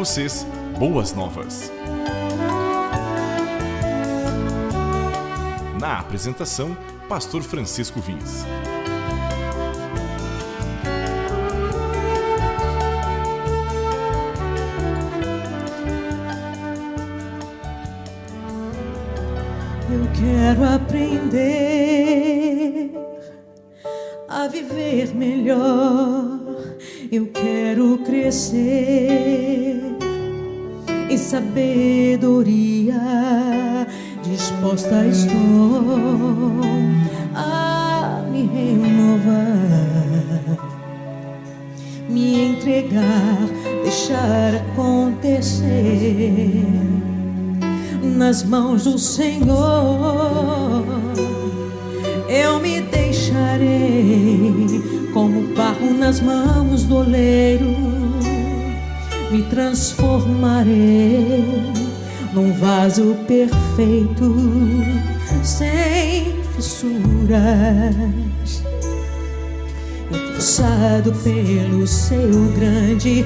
vocês boas novas. Na apresentação, Pastor Francisco Vins. Eu quero aprender a viver melhor. Eu quero crescer em sabedoria. Disposta estou a me renovar, me entregar, deixar acontecer nas mãos do Senhor. Eu me deixarei como barro nas mãos do oleiro, me transformarei num vaso perfeito, sem fissuras. Impulsado pelo seu grande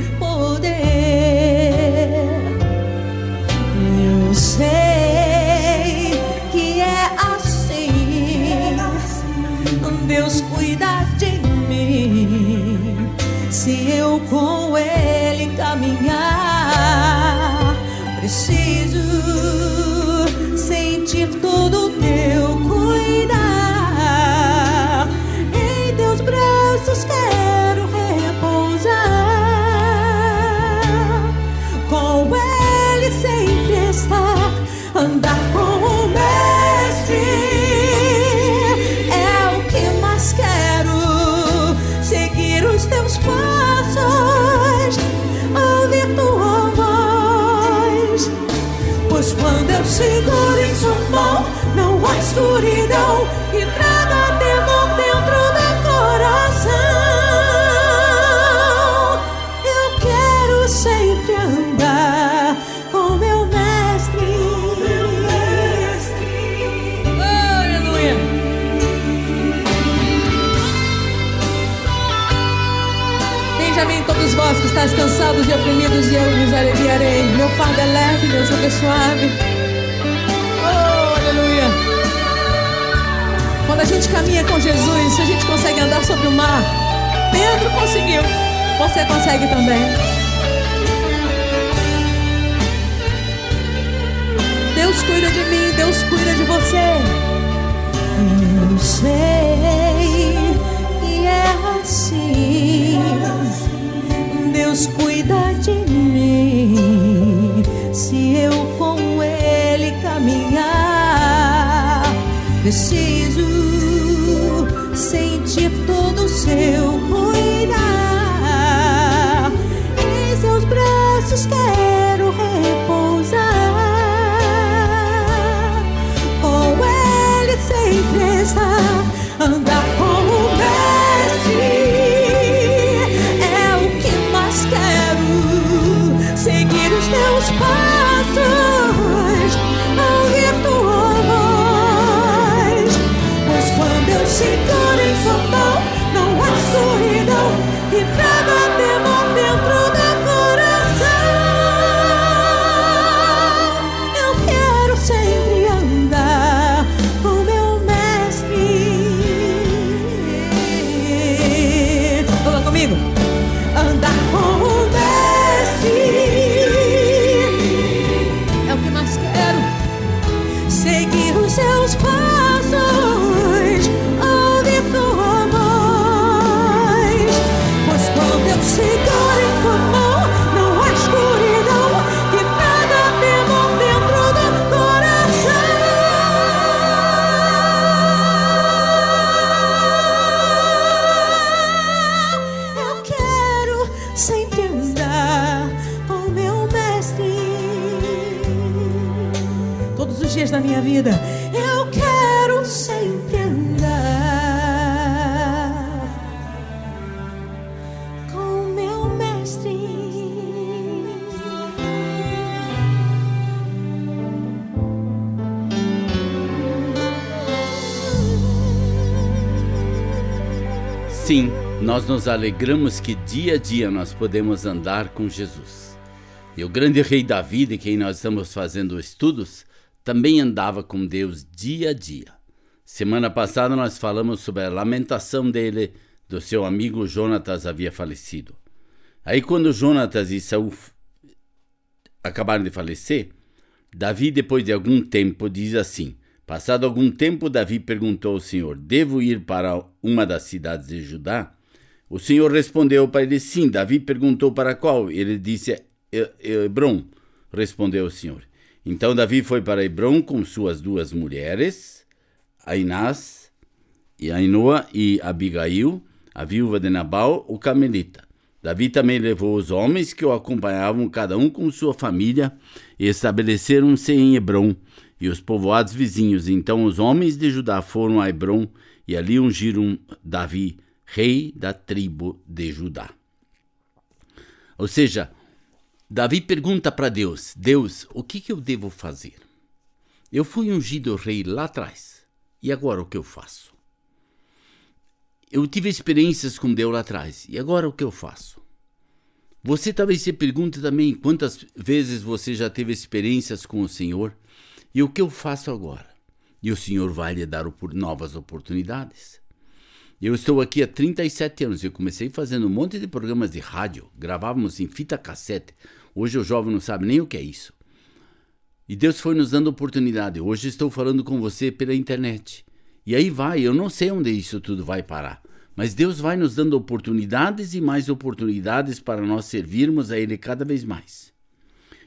não gente caminha com Jesus, se a gente consegue andar sobre o mar, Pedro conseguiu. Você consegue também. Deus cuida de mim, Deus cuida de você. Eu sei que é assim. Deus cuida de mim se eu com Ele caminhar. Sempre andar com meu mestre todos os dias da minha vida. Eu quero sempre andar com meu mestre. Sim, nós nos alegramos que dia a dia nós podemos andar com Jesus. E o grande rei Davi, de quem nós estamos fazendo estudos, também andava com Deus dia a dia. Semana passada nós falamos sobre a lamentação dele do seu amigo Jonatas havia falecido. Aí quando Jonatas e Saul acabaram de falecer, Davi depois de algum tempo diz assim: Passado algum tempo, Davi perguntou ao Senhor: Devo ir para uma das cidades de Judá? O Senhor respondeu para ele: Sim. Davi perguntou para qual? Ele disse: Hebron, respondeu o Senhor. Então Davi foi para Hebron com suas duas mulheres, Ainás e Ainoa e Abigail, a viúva de Nabal, o camelita. Davi também levou os homens que o acompanhavam, cada um com sua família, e estabeleceram-se em Hebron e os povoados vizinhos. Então os homens de Judá foram a Hebron e ali ungiram Davi, rei da tribo de Judá. Ou seja, Davi pergunta para Deus: Deus, o que, que eu devo fazer? Eu fui ungido rei lá atrás, e agora o que eu faço? Eu tive experiências com Deus lá atrás, e agora o que eu faço? Você talvez se pergunte também quantas vezes você já teve experiências com o Senhor e o que eu faço agora? E o Senhor vai lhe dar novas oportunidades. Eu estou aqui há 37 anos. Eu comecei fazendo um monte de programas de rádio, gravávamos em fita cassete. Hoje o jovem não sabe nem o que é isso. E Deus foi nos dando oportunidade. Hoje estou falando com você pela internet. E aí vai, eu não sei onde isso tudo vai parar. Mas Deus vai nos dando oportunidades e mais oportunidades para nós servirmos a Ele cada vez mais.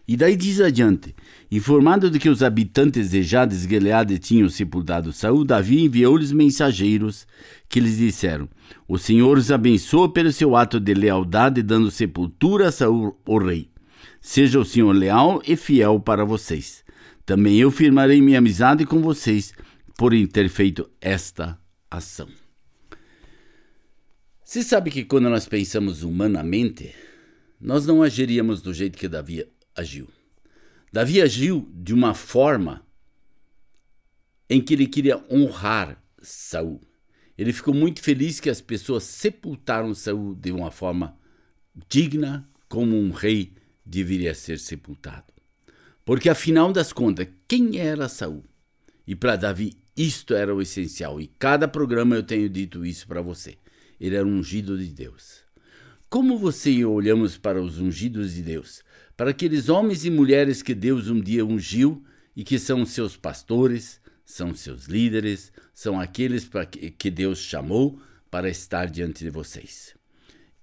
E daí diz adiante: Informado de que os habitantes de Jades Gileade tinham sepultado Saul, Davi enviou-lhes mensageiros que lhes disseram: O Senhor os abençoe pelo seu ato de lealdade, dando sepultura a Saul, o rei. Seja o Senhor leal e fiel para vocês. Também eu firmarei minha amizade com vocês por ter feito esta ação. Você sabe que quando nós pensamos humanamente, nós não agiríamos do jeito que Davi agiu. Davi agiu de uma forma em que ele queria honrar Saul. Ele ficou muito feliz que as pessoas sepultaram Saul de uma forma digna, como um rei deveria ser sepultado. Porque afinal das contas, quem era Saul? E para Davi isto era o essencial. E cada programa eu tenho dito isso para você. Ele era ungido de Deus. Como você e eu olhamos para os ungidos de Deus? Para aqueles homens e mulheres que Deus um dia ungiu e que são seus pastores, são seus líderes, são aqueles que Deus chamou para estar diante de vocês.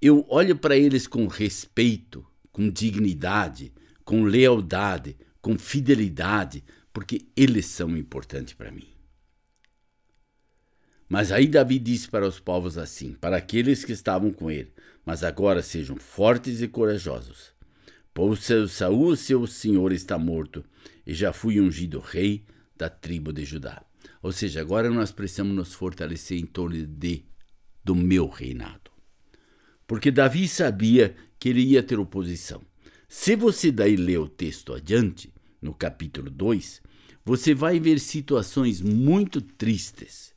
Eu olho para eles com respeito, com dignidade, com lealdade, com fidelidade, porque eles são importantes para mim. Mas aí Davi disse para os povos assim, para aqueles que estavam com ele: Mas agora sejam fortes e corajosos. Pois Saul, seu senhor, está morto, e já fui ungido rei da tribo de Judá. Ou seja, agora nós precisamos nos fortalecer em torno de do meu reinado. Porque Davi sabia que ele ia ter oposição. Se você daí ler o texto adiante, no capítulo 2, você vai ver situações muito tristes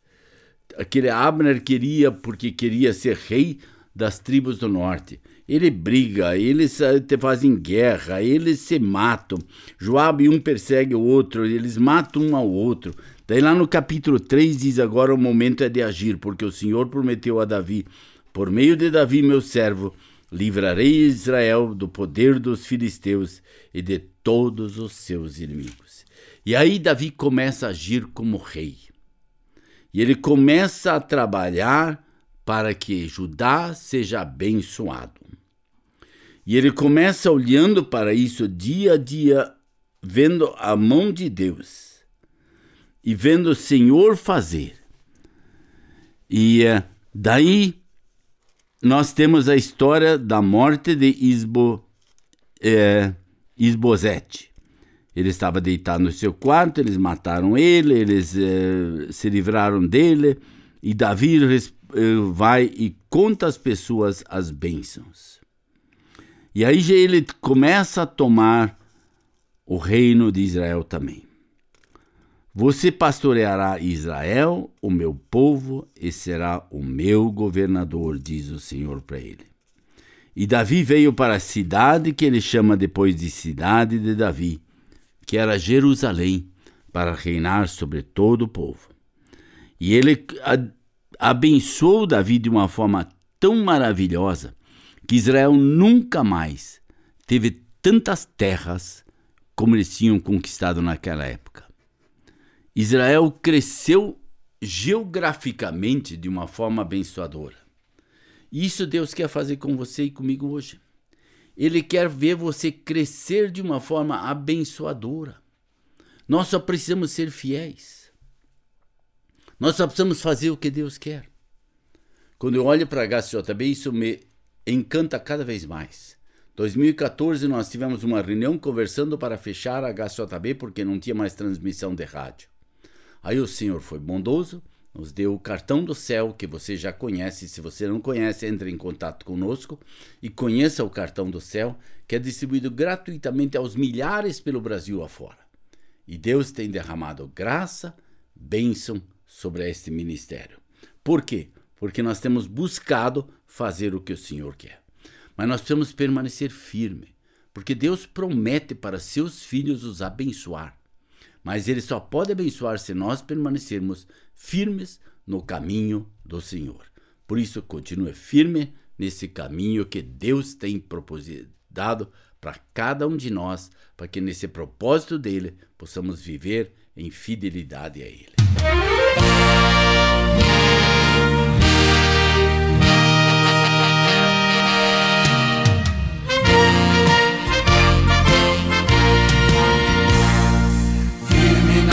aquele Abner queria porque queria ser rei das tribos do norte. Ele briga, eles fazem guerra, eles se matam. Joabe um persegue o outro, eles matam um ao outro. Daí lá no capítulo 3 diz agora o momento é de agir, porque o Senhor prometeu a Davi, por meio de Davi meu servo, livrarei Israel do poder dos filisteus e de todos os seus inimigos. E aí Davi começa a agir como rei. E ele começa a trabalhar para que Judá seja abençoado. E ele começa olhando para isso dia a dia, vendo a mão de Deus e vendo o Senhor fazer. E uh, daí nós temos a história da morte de Isbo, eh, Isbosete. Ele estava deitado no seu quarto, eles mataram ele, eles eh, se livraram dele, e Davi eh, vai e conta às pessoas as bênçãos. E aí ele começa a tomar o reino de Israel também. Você pastoreará Israel, o meu povo, e será o meu governador, diz o Senhor para ele. E Davi veio para a cidade que ele chama depois de cidade de Davi, que era Jerusalém, para reinar sobre todo o povo. E ele abençoou Davi de uma forma tão maravilhosa que Israel nunca mais teve tantas terras como eles tinham conquistado naquela época. Israel cresceu geograficamente de uma forma abençoadora. Isso Deus quer fazer com você e comigo hoje. Ele quer ver você crescer de uma forma abençoadora. Nós só precisamos ser fiéis. Nós só precisamos fazer o que Deus quer. Quando eu olho para a HCJB, isso me encanta cada vez mais. 2014 nós tivemos uma reunião conversando para fechar a HCJB porque não tinha mais transmissão de rádio. Aí o Senhor foi bondoso, nos deu o cartão do céu que você já conhece. Se você não conhece, entre em contato conosco e conheça o cartão do céu, que é distribuído gratuitamente aos milhares pelo Brasil afora. E Deus tem derramado graça, bênção sobre este ministério. Por quê? Porque nós temos buscado fazer o que o Senhor quer. Mas nós precisamos permanecer firme, porque Deus promete para seus filhos os abençoar. Mas ele só pode abençoar se nós permanecermos firmes no caminho do Senhor. Por isso, continue firme nesse caminho que Deus tem propositado para cada um de nós, para que nesse propósito dele possamos viver em fidelidade a Ele.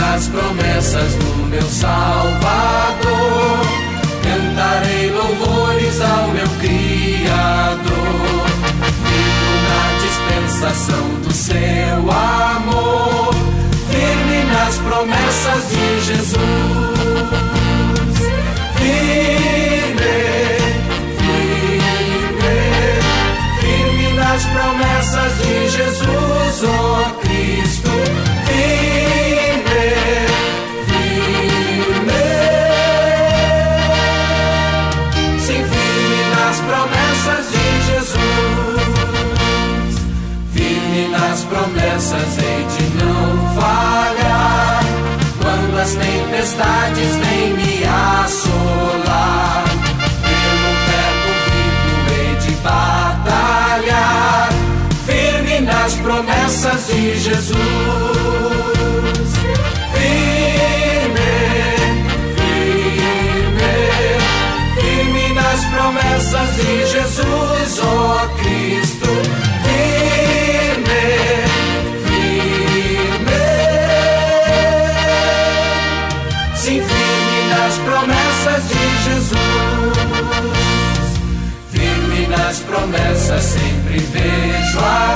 Nas promessas do meu Salvador, cantarei louvores ao meu Criador. Dispensação do seu amor, firme nas promessas de Jesus. Firme, firme, firme nas promessas de Jesus, oh Firme nas promessas de Jesus. Firme, firme, firme nas promessas de Jesus, oh Cristo. promessas sempre vejo assim.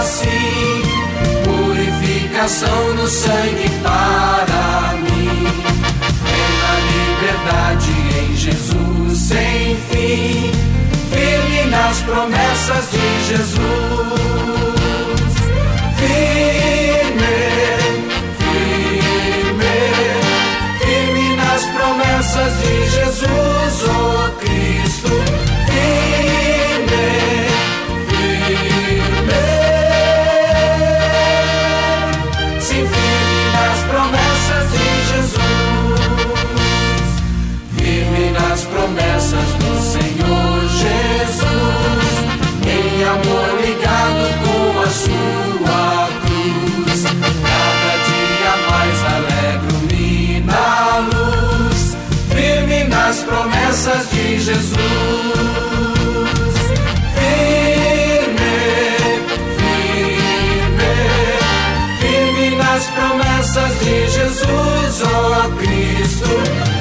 Purificação no sangue para mim. Plena liberdade em Jesus sem fim. Firme nas promessas de Jesus. Firme, firme, firme nas promessas de Jesus, oh Cristo. as promessas de Jesus. Firme, firme, firme nas promessas de Jesus, ó Cristo.